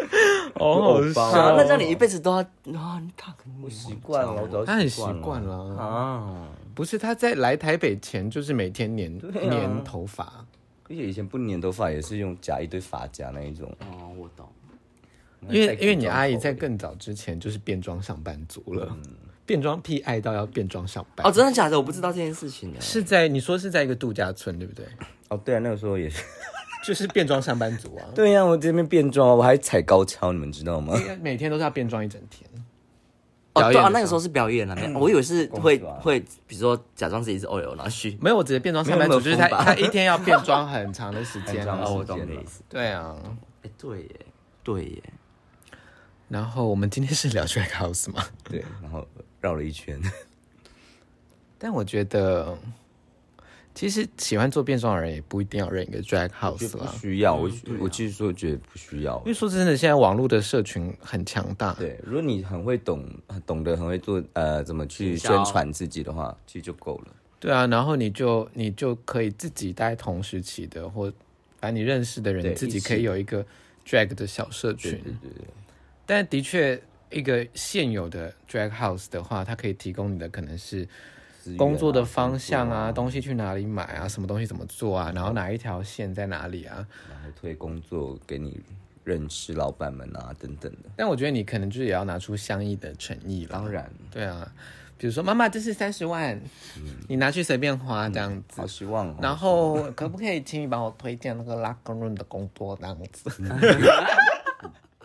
哦，好笑，那这样你一辈子都要啊？他可能不习惯了，他很习惯了啊。不是他在来台北前就是每天粘粘头发，而且以前不粘头发也是用夹一堆发夹那一种。哦，我懂。因为因为你阿姨在更早之前就是变装上班族了。变装癖爱到要变装上班哦，真的假的？我不知道这件事情呢。是在你说是在一个度假村，对不对？哦，对啊，那个时候也是，就是变装上班族啊。对呀、啊，我这边变装，我还踩高跷，你们知道吗？每天都是要变装一整天。哦，对啊，那个时候是表演了，啊、我以为是会会，比如说假装自己是 OL，然后去。没有，我直接变装上班族，就是他他一天要变装 很长的时间。哦，我懂的意思。对啊，哎，对耶，对耶。然后我们今天是聊 Drag House 吗？对，然后绕了一圈。但我觉得，其实喜欢做变装的人也不一定要认一个 Drag House 啦。不需要，我我其实说觉得不需要。因为说真的，现在网络的社群很强大。对，如果你很会懂，懂得很会做，呃，怎么去宣传自己的话，其实就够了。对啊，然后你就你就可以自己带同时期的，或反正你认识的人，自己可以有一个 Drag 的小社群。对对对。但的确，一个现有的 drag house 的话，它可以提供你的可能是工作的方向啊，啊东西去哪里买啊，什么东西怎么做啊，然后哪一条线在哪里啊，然后推工作给你认识老板们啊等等的。但我觉得你可能就是也要拿出相应的诚意了。当然，对啊，比如说妈妈，这是三十万，嗯、你拿去随便花这样子。好失望。然后可不可以请你帮我推荐那个拉公润的工作这样子？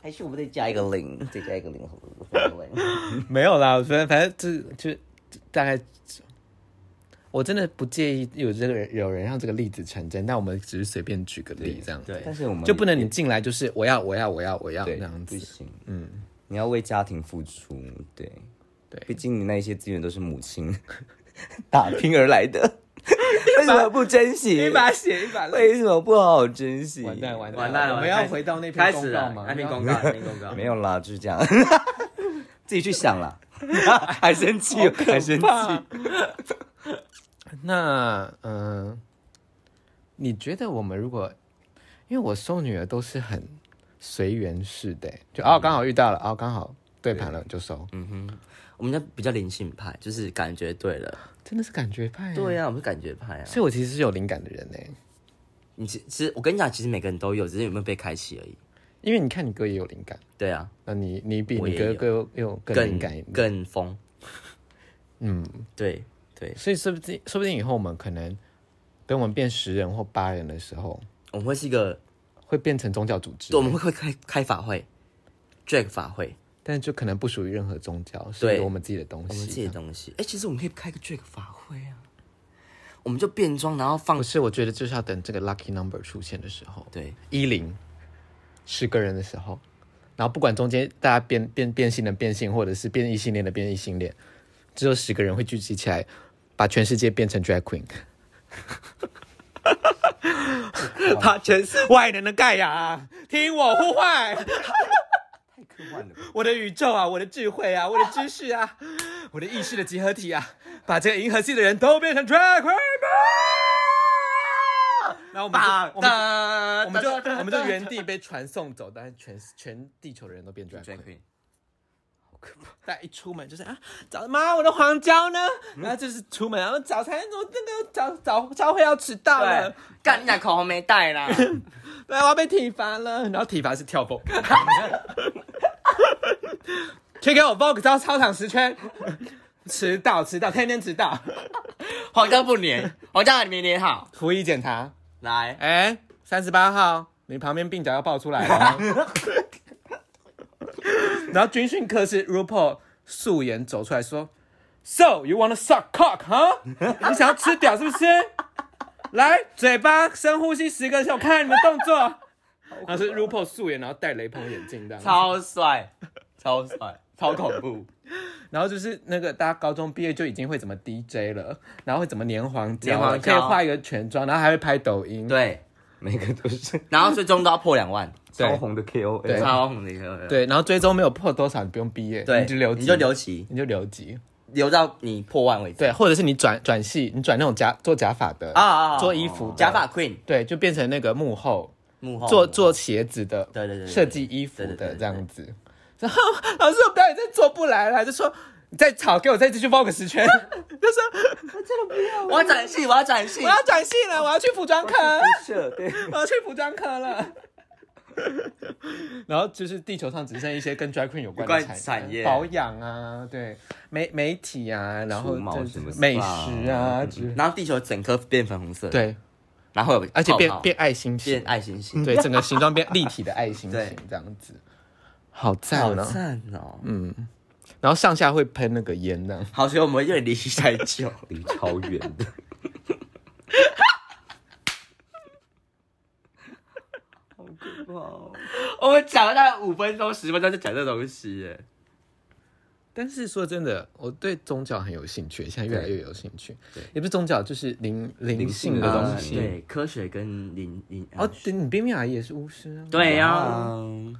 还是我们再加一个零，再加一个零，没有啦，反正反正就就大概，我真的不介意有这个人有人让这个例子成真，但我们只是随便举个例这样子。对，但是我们就不能你进来就是我要我要我要我要这样子，不行。嗯，你要为家庭付出，对对，毕竟你那些资源都是母亲打拼而来的。为什么不珍惜？一把血一把泪。为什么不好好珍惜？完蛋完蛋完蛋了！我们要回到那篇公告吗？那篇公告，那篇公告。没有啦，就是这样。自己去想啦。还生气，还生气。那嗯，你觉得我们如果，因为我收女儿都是很随缘式的，就哦刚好遇到了，哦刚好对盘了就收。嗯哼，我们家比较灵性派，就是感觉对了。真的是感觉派，对呀，我们是感觉派啊，所以我其实是有灵感的人呢。你其实，我跟你讲，其实每个人都有，只是有没有被开启而已。因为你看你哥也有灵感，对啊，那你你比你哥哥又更灵感，更疯。嗯，对对，所以说不定说不定以后我们可能等我们变十人或八人的时候，我们会是一个会变成宗教组织，对，我们会开开法会，drag 法会。但就可能不属于任何宗教，是我们自己的东西。我们自己的东西。哎、欸，其实我们可以开个 drag 法会啊，我们就变装，然后放。不是，我觉得就是要等这个 lucky number 出现的时候，对，一零十个人的时候，然后不管中间大家变变变性的变性，或者是变异性恋的变异性恋，只有十个人会聚集起来，把全世界变成 drag queen，把全是外人的盖亚，听我呼唤。我的宇宙啊，我的智慧啊，我的知识啊，我的意识的集合体啊，把这个银河系的人都变成 drag queen 然后我们就我们我们就我们就原地被传送走，但是全全地球的人都变 drag queen，好可怕！大家一出门就是啊，早妈，我的黄胶呢？然后就是出门，然后早餐我那个早早早会要迟到了，干你那口红没带啦，对，我要被体罚了，然后体罚是跳步。去给我 Vogue 到操场十圈，迟到迟到天天迟到，黄胶不粘，黄胶还没粘好，服役检查来，哎，三十八号，你旁边鬓角要爆出来了，然后军训课是 RuPaul 素颜走出来说，So you wanna suck cock 哈？你想要吃屌是不是？来，嘴巴深呼吸十个，我看看你们动作。然后是 RuPaul 素颜，然后戴雷朋眼镜这样，超帅，超帅，超恐怖。然后就是那个大家高中毕业就已经会怎么 DJ 了，然后会怎么粘黄胶，粘黄胶。可以画一个全妆，然后还会拍抖音，对，每个都是，然后最终都要破两万，超红的 KOL，超红的 KOL，对，然后最终没有破多少，你不用毕业，对，你就留级，你就留级，你就留级。留到你破万为止，对，或者是你转转系，你转那种假做假发的啊啊，做衣服假发 queen，对，就变成那个幕后幕后做做鞋子的，对对对，设计衣服的这样子。然后老师，我表演真做不来了，就说你再吵，给我再继续绕个十圈。就说我真的不要，我要转系，我要转系，我要转系了，我要去服装科，对，我要去服装科了。然后就是地球上只剩一些跟 drag queen 有关的产业，保养啊，对，媒媒体啊，然后美食啊，然后地球整颗变粉红色，对，然后而且变变爱心形，变爱心形，对，整个形状变立体的爱心形，这样子，好赞好赞哦，嗯，然后上下会喷那个烟，呢。好，所以我们有点离太久，离超远的。好可怕、哦我们讲了大概五分钟、十分钟就讲这东西耶。但是说真的，我对宗教很有兴趣，现在越来越有兴趣。对，也不是宗教，就是灵灵性的东西。对，科学跟灵灵。哦，对，你冰冰阿姨也是巫师啊。对呀。应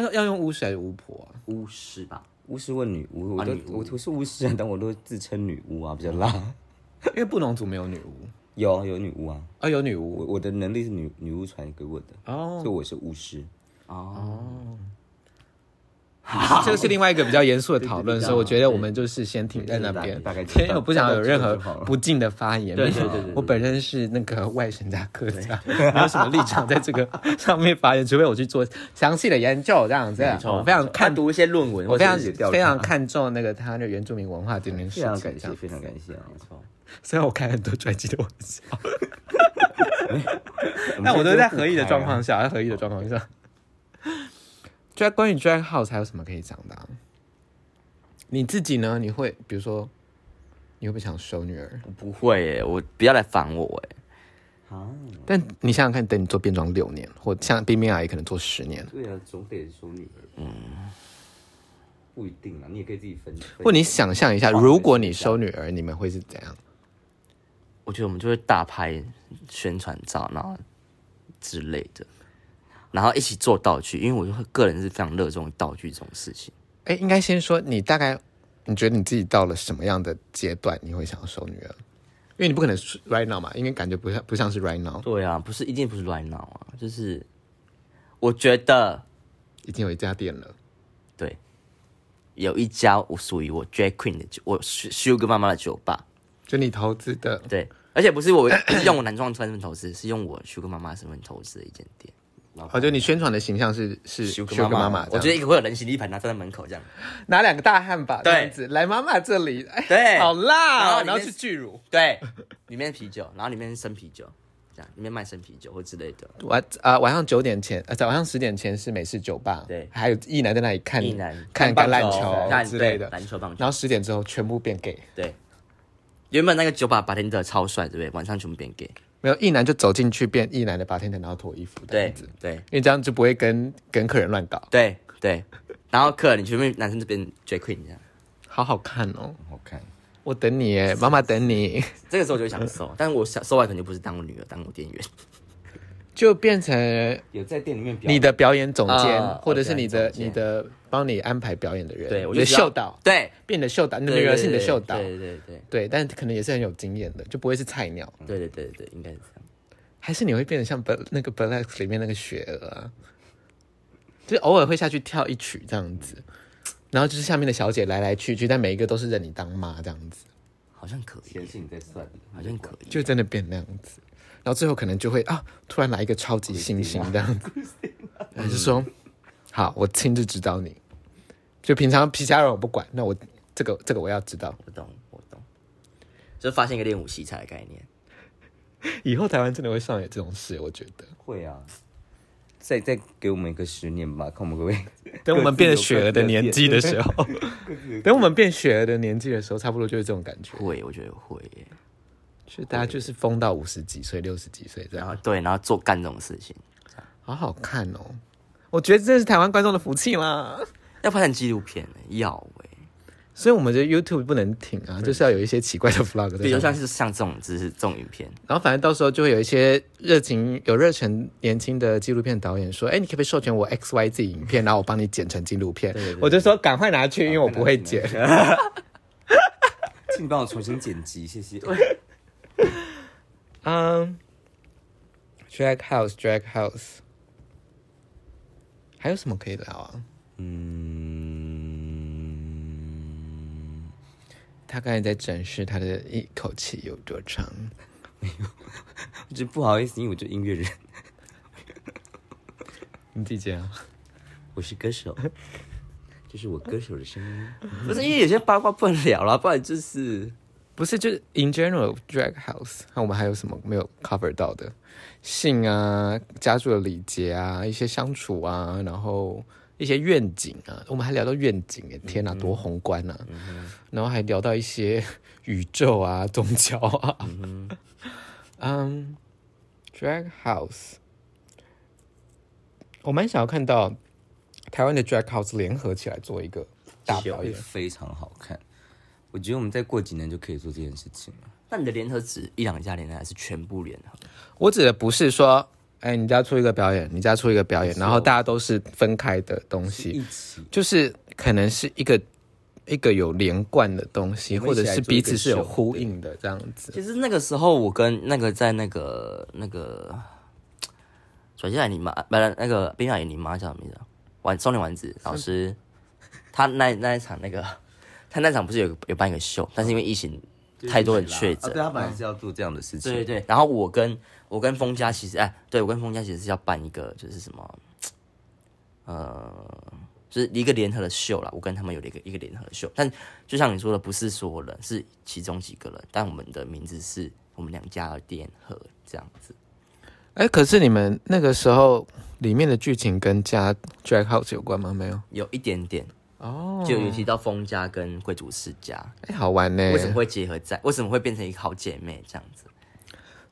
该要用巫师还是巫婆啊？巫师吧，巫师问女巫，我都我我是巫师啊，但我都自称女巫啊，比较辣。因为布农族没有女巫。有有女巫啊！啊，有女巫，我我的能力是女女巫传给我的哦，所以我是巫师哦。这个是另外一个比较严肃的讨论，所以我觉得我们就是先停在那边。大概，因为我不想有任何不敬的发言。对对对，我本身是那个外省加客家，没有什么立场在这个上面发言，除非我去做详细的研究这样子。我非常看读一些论文，我非常非常看重那个他的原住民文化这件事情。非常感谢，非常感谢啊！没错。虽然我开很多专辑的玩笑，但我都在合意的状况下，在合意的状况下。就关于 drag house 还有什么可以讲的？啊？你自己呢？你会比如说，你会不会想收女儿？我不会诶，我不要来烦我诶。啊！但你想想看，等你做变装六年，或像冰冰阿姨可能做十年，对啊，总得收女儿。嗯。不一定啊，你也可以自己分。或你想象一下，如果你收女儿，你们会是怎样？我觉得我们就会大拍宣传照，然后之类的，然后一起做道具，因为我就个人是非常热衷道具这种事情。哎，应该先说你大概你觉得你自己到了什么样的阶段，你会想要收女儿？因为你不可能 right now 嘛，因为感觉不像不像是 right now。对啊，不是一定不是 right now 啊，就是我觉得已经有一家店了，对，有一家我属于我 drag queen 的酒，我 Sugar 妈妈的酒吧。就你投资的，对，而且不是我 用我男装身份投资，是用我 Sugar 妈妈身份投资的一间店。哦，就你宣传的形象是是 Sugar 妈妈，我觉得一个会有人形立牌拿站在门口这样，拿两个大汉堡这样子，来妈妈这里，对，好辣，然后是巨乳，对，里面啤酒，然后里面是生啤酒，这样里面卖生啤酒或之类的。晚啊晚上九点前，呃晚上十点前是美式酒吧，对，还有一男在那里看看橄榄球之类的。篮球棒球，然后十点之后全部变 gay，对。原本那个酒吧 bartender 超帅，对不对？晚上全部变 gay，没有一男就走进去变一男的 bartender，然后脱衣服这样子，对，因为这样就不会跟跟客人乱搞，对对。然后客人你全部男生这边 drag queen 这样，好好看哦，好看。我等你耶，妈妈等你。这个时候我就想收，但是我想收完肯定不是当我女儿，当我店员。就变成有在店里面表你的表演总监，或者是你的你的帮你安排表演的人，对，我的秀导，对，变的秀导，你的女儿是你的秀导，对对对对，但可能也是很有经验的，就不会是菜鸟，对对对对，应该是这样。还是你会变得像 Black 那个 Black 里面那个雪儿啊，就偶尔会下去跳一曲这样子，然后就是下面的小姐来来去去，但每一个都是认你当妈这样子，好像可以，是你在算，好像可以，就真的变那样子。然后最后可能就会啊，突然来一个超级星星这样子，还是说，好，我亲自指导你。就平常皮夹人我不管，那我这个这个我要知道。我懂，我懂。就发现一个练武奇才的概念。以后台湾真的会上演这种事，我觉得会啊。再再给我们一个十年吧，看我们会不会。等我们变雪儿的年纪的时候，等我们变雪儿的年纪的时候，差不多就是这种感觉。会，我觉得会。所以大家就是疯到五十几岁、六十几岁这样，对，然后做干这种事情，好好看哦！我觉得这是台湾观众的福气啦，要拍成纪录片，要哎。所以我们觉得 YouTube 不能停啊，就是要有一些奇怪的 Vlog，比如像是像这种，只是这种影片。然后反正到时候就会有一些热情、有热忱、年轻的纪录片导演说：“哎，你可不可以授权我 X Y Z 影片，然后我帮你剪成纪录片？”我就说：“赶快拿去，因为我不会剪。” 请你帮我重新剪辑，谢谢。嗯、um,，Drag House，Drag House，还有什么可以聊啊？嗯，他刚才在展示他的一口气有多长。没有，我觉得不好意思，因为我就音乐人。你自己讲，我是歌手。这是我歌手的声音，不是因为有些八卦不能聊了，不然就是不是就是 in general drag house。那我们还有什么没有 cover 到的？性啊，家族的礼节啊，一些相处啊，然后一些愿景啊，我们还聊到愿景，哎，天哪，多宏观啊！嗯，然后还聊到一些 宇宙啊，宗教啊，嗯 嗯、um,，drag house，我蛮想要看到。台湾的 Drag House 联合起来做一个大表演，非常好看。我觉得我们再过几年就可以做这件事情了。那你的联合指一两家联合，还是全部联合？我指的不是说，哎，你家出一个表演，你家出一个表演，然后大家都是分开的东西，一起，就是可能是一个一个有连贯的东西，或者是彼此是有呼应的这样子。其实那个时候，我跟那个在那个那个，转下来你妈，不是那个冰雅也你妈叫什么名字？丸中年丸子老师，他那那一场那个，他那场不是有有办一个秀，但是因为疫情太多人确诊，对，他本来是要做这样的事情。对对对，然后我跟我跟封家其实哎，对我跟封家其实是要办一个就是什么，呃，就是一个联合的秀啦。我跟他们有了一个一个联合的秀，但就像你说的，不是所有人，是其中几个人，但我们的名字是我们两家的联合这样子。哎，可是你们那个时候。里面的剧情跟家 Drag House 有关吗？没有，有一点点哦，oh. 就有提到封家跟贵族世家，哎，好玩呢。为什么会结合在？为什么会变成一个好姐妹这样子？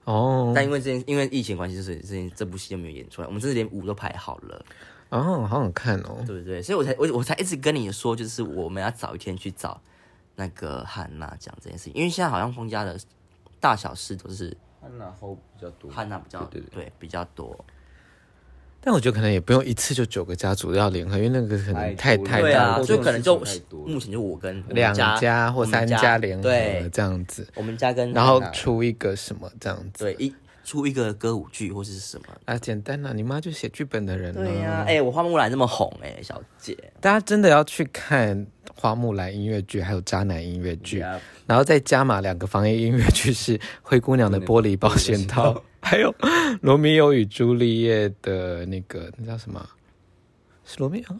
哦，oh. 但因为这件，因为疫情关系，就是这件这部戏就没有演出来。我们这是连舞都排好了，哦，oh, 好好看哦，对不对？所以我才我我才一直跟你说，就是我们要早一天去找那个汉娜讲这件事情，因为现在好像封家的大小事都是汉娜 hold 比较多，汉娜比较对，对，对，对比较多。但我觉得可能也不用一次就九个家族要联合，因为那个可能太太大了，所以可能就目前就我跟两家或三家联合这样子。我们家跟然后出一个什么这样子，对，一出一个歌舞剧或是什么啊，简单啊，你妈就写剧本的人。对呀，哎，我花木兰那么红哎，小姐，大家真的要去看花木兰音乐剧，还有渣男音乐剧，然后再加码两个防疫音乐剧是灰姑娘的玻璃保险套。还有《罗密欧与朱丽叶》的那个，那叫什么？是罗密欧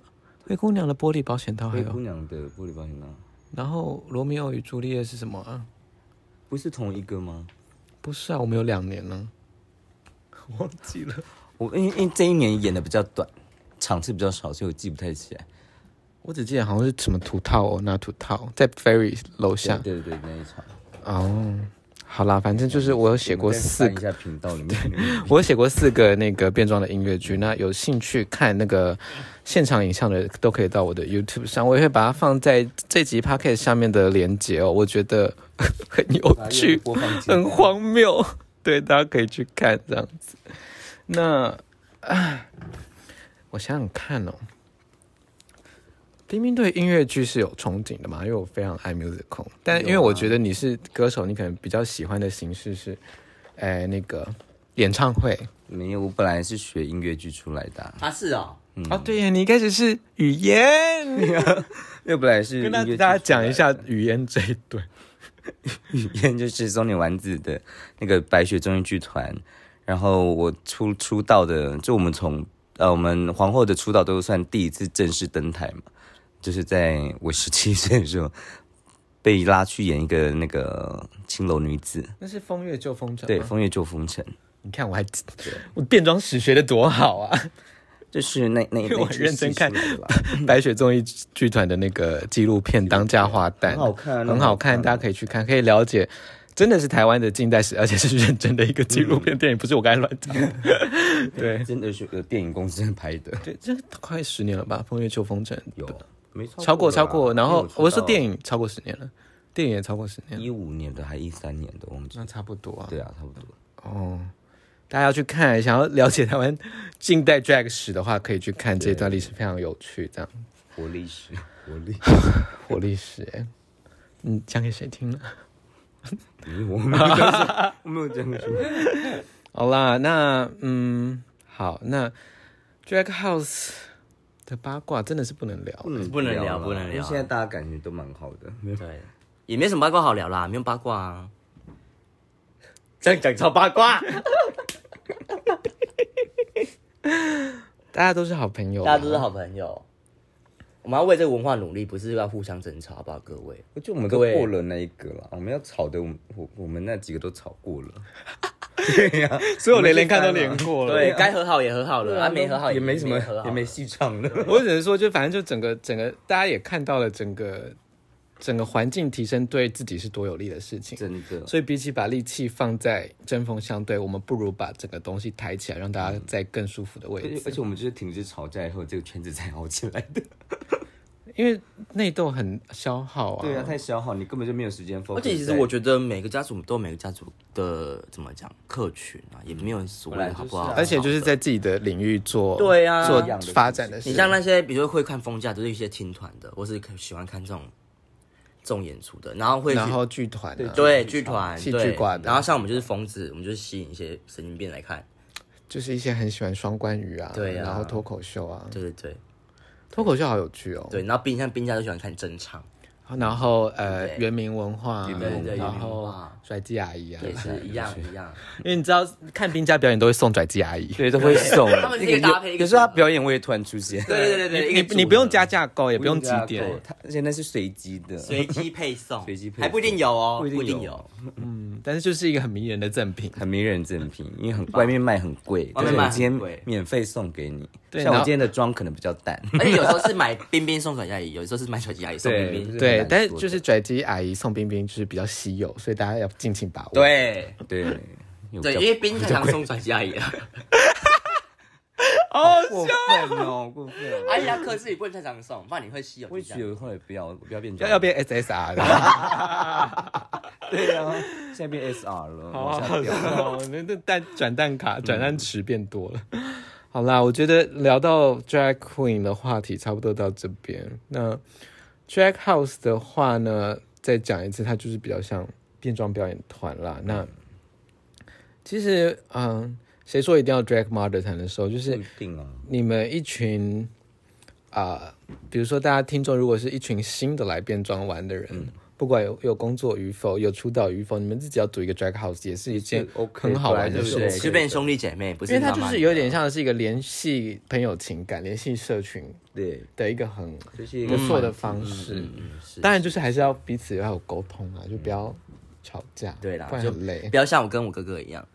灰姑娘的玻璃保险套，还有灰姑娘的玻璃保险套。然后《罗密欧与朱丽叶》是什么啊？不是同一个吗？不是啊，我们有两年了，忘记了。我因为因为这一年演的比较短，场次比较少，所以我记不太起来。我只记得好像是什么土套哦，那土套在 Ferry 楼下。对对对，那一场。哦。好啦，反正就是我有写过四个频道里面，我有写过四个那个变装的音乐剧。那有兴趣看那个现场影像的，都可以到我的 YouTube 上，我也会把它放在这集 Podcast 下面的连接哦。我觉得 很有趣，很荒谬，对，大家可以去看这样子。那唉，我想想看哦。冰冰对音乐剧是有憧憬的嘛？因为我非常爱 musical，但因为我觉得你是歌手，你可能比较喜欢的形式是，哎，那个演唱会。没有，我本来是学音乐剧出来的。啊，是哦，嗯、哦，对呀，你一开始是语言，因为本来是跟大家讲一下语言这一段。语言就是中年丸子的那个白雪综艺剧团，然后我出出道的，就我们从呃我们皇后的出道都算第一次正式登台嘛。就是在我十七岁的时候，被拉去演一个那个青楼女子。那是《风月旧风尘》。对，《风月旧风尘》。你看我还 我变装史学的多好啊！就是那那 我很认真看 白雪综艺剧团的那个纪录片《当家花旦》，很好看，很好看，大家可以去看，可以了解真的是台湾的近代史，而且是认真的一个纪录片电影，不是我刚才乱讲。对，真的是有电影公司拍的。对，这快十年了吧？《风月旧风尘》有没超过超过？然后我说电影超过十年了，电影也超过十年，一五年的还一三年的忘记。那差不多啊。对啊，差不多。哦，大家要去看，想要了解台湾近代 drag 史的话，可以去看这段历史，非常有趣。这样，活历史，活历，活历史。哎，你讲给谁听呢？我没有讲，我没有讲给谁。好啦，那嗯，好，那 Drag House 的八卦真的是不能聊，不能聊，不能聊。因为现在大家感觉都蛮好的，对，也没什么八卦好聊啦，没有八卦啊。这样讲超八卦。大家都是好朋友，大家都是好朋友。我们要为这个文化努力，不是要互相争吵，好不好？各位，我觉得我们都过了那一个了。我们要吵的，我我我们那几个都吵过了。对呀，所以我连连看都连过了。对，该和好也和好了，啊，没和好也没什么，也没戏唱了。我只能说，就反正就整个整个，大家也看到了整个。整个环境提升对自己是多有利的事情，真的。所以比起把力气放在针锋相对，我们不如把整个东西抬起来，让大家在更舒服的位置。而且，而且我们就是停止吵架以后，这个圈子才好起来的。因为内斗很消耗啊，对啊，太消耗，你根本就没有时间 focus。而且其实我觉得每个家族都有每个家族的怎么讲客群啊，也没有所谓好不好？而且就是在自己的领域做，对啊，做发展的事。你像那些比如说会看风架，都是一些听团的，或是喜欢看这种。这种演出的，然后会然后剧团、啊、对剧团戏剧馆的，然后像我们就是疯子，我们就是吸引一些神经病来看，就是一些很喜欢双关语啊，对啊，然后脱口秀啊，对对对，脱口秀好有趣哦，对，然后冰像冰家都喜欢看真唱。然后呃，原民文化，然后拽鸡阿姨啊，也是 一样一样。因为你知道看冰家表演都会送拽鸡阿姨，对，都会送。他们可以搭配，有时候他表演我也突然出现。对对对对，你你不用加价购，也不用几点，他现在是随机的，随机配送，随机配送，还不一定有哦，不一定有。嗯，但是就是一个很迷人的赠品，很迷人赠品，因为很外面卖很贵，但是我今天免费送给你。像我今天的妆可能比较淡，而且有时候是买冰冰送拽鸡阿姨，有时候是买拽鸡阿姨送冰冰。对，但是就是拽鸡阿姨送冰冰就是比较稀有，所以大家要尽情把握。对对对，因为冰太常送拽鸡阿姨了。好，过分哦，过分！阿姨要克制，你不能太常送，不然你会稀有。会稀有，后来不要不要变要要变 SSR 的。对呀，现在变 SR 了。好好笑，那那蛋转蛋卡转蛋池变多了。好啦，我觉得聊到 Drag Queen 的话题差不多到这边。那 Drag House 的话呢，再讲一次，它就是比较像变装表演团啦。那其实，嗯，谁说一定要 Drag Mother 才能收？就是你们一群啊、呃，比如说大家听众，如果是一群新的来变装玩的人。嗯不管有有工作与否，有出道与否，你们自己要组一个 drag house 也是一件很好玩的事情。就变兄弟姐妹，不是？因为它就是有点像是一个联系朋友情感、联系社群对的一个很不错的方式。当然就是还是要彼此要有沟通啊，就不要吵架，对啦，不然很累。不要像我跟我哥哥一样，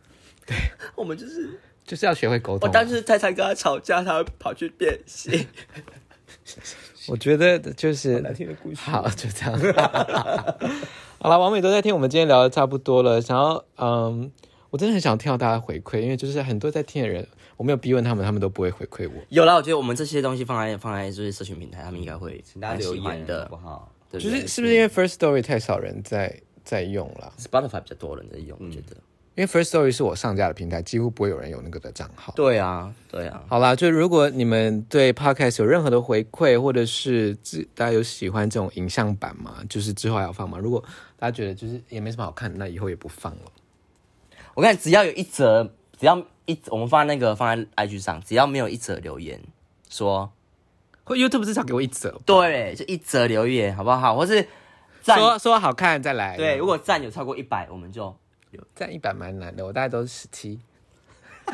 对，我们就是就是要学会沟通。我当时太常跟他吵架，他会跑去变性。我觉得就是好，就这样。好了，王美都在听，我们今天聊的差不多了。想要嗯，我真的很想听到大家回馈，因为就是很多在听的人，我没有逼问他们，他们都不会回馈我。有了，我觉得我们这些东西放在放在就是社群平台，他们应该会请大家留言的，不好？就是是不是因为 First Story 太少人在在用了？Spotify 比较多人在用，我觉得。因为 First Story 是我上架的平台，几乎不会有人有那个的账号。对啊，对啊。好啦，就如果你们对 Podcast 有任何的回馈，或者是大家有喜欢这种影像版吗，就是之后还要放吗。如果大家觉得就是也没什么好看，那以后也不放了。我看只要有一则，只要一我们放在那个放在 IG 上，只要没有一则留言说，或 YouTube 至少给我一则，对，就一则留言好不好？或是说说好看再来。对，如果赞有超过一百，我们就。这样一百蛮难的，我大概都是十七。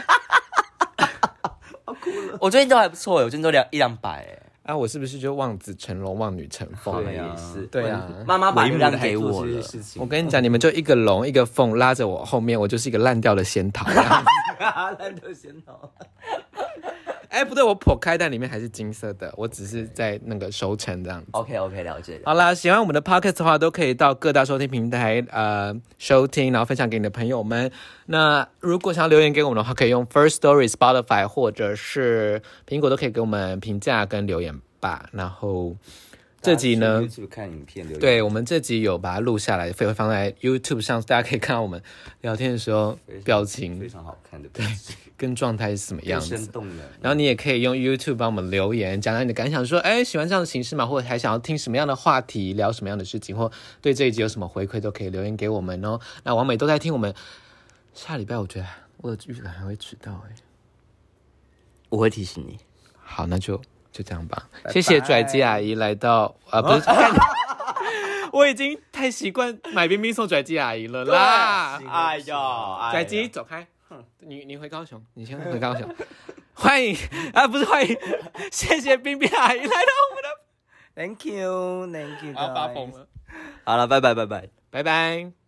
好哭了。我最近都还不错，我最近都两一两百哎。啊，我是不是就望子成龙，望女成凤？对呀，是。对呀，妈妈把流量给我了。我跟你讲，你们就一个龙一个凤拉着我后面，我就是一个烂掉的仙桃。烂掉仙桃。哎，不对，我剖开，但里面还是金色的。我只是在那个收成这样子。OK OK，了解。好啦，喜欢我们的 Podcast 的话，都可以到各大收听平台呃收听，然后分享给你的朋友们。那如果想要留言给我们的话，可以用 First Story、Spotify 或者是苹果都可以给我们评价跟留言吧。然后。这集呢，看影片对，我们这集有把它录下来，会放在 YouTube 上，大家可以看到我们聊天的时候表情非常好看的，对，跟状态是什么样子。生动的。然后你也可以用 YouTube 帮我们留言，讲讲你的感想，说，哎，喜欢这样的形式吗？或者还想要听什么样的话题，聊什么样的事情，或对这一集有什么回馈，都可以留言给我们哦。那王美都在听我们，下礼拜我觉得我的预感还会迟到哎，我会提醒你。好，那就。就这样吧，谢谢拽鸡阿姨来到啊，不是，我已经太习惯买冰冰送拽鸡阿姨了啦。哎呦，拽鸡走开，你你回高雄，你先回高雄。欢迎啊，不是欢迎，谢谢冰冰阿姨来到我们的，Thank you，Thank you，要发疯了，好了，拜拜拜拜。拜拜。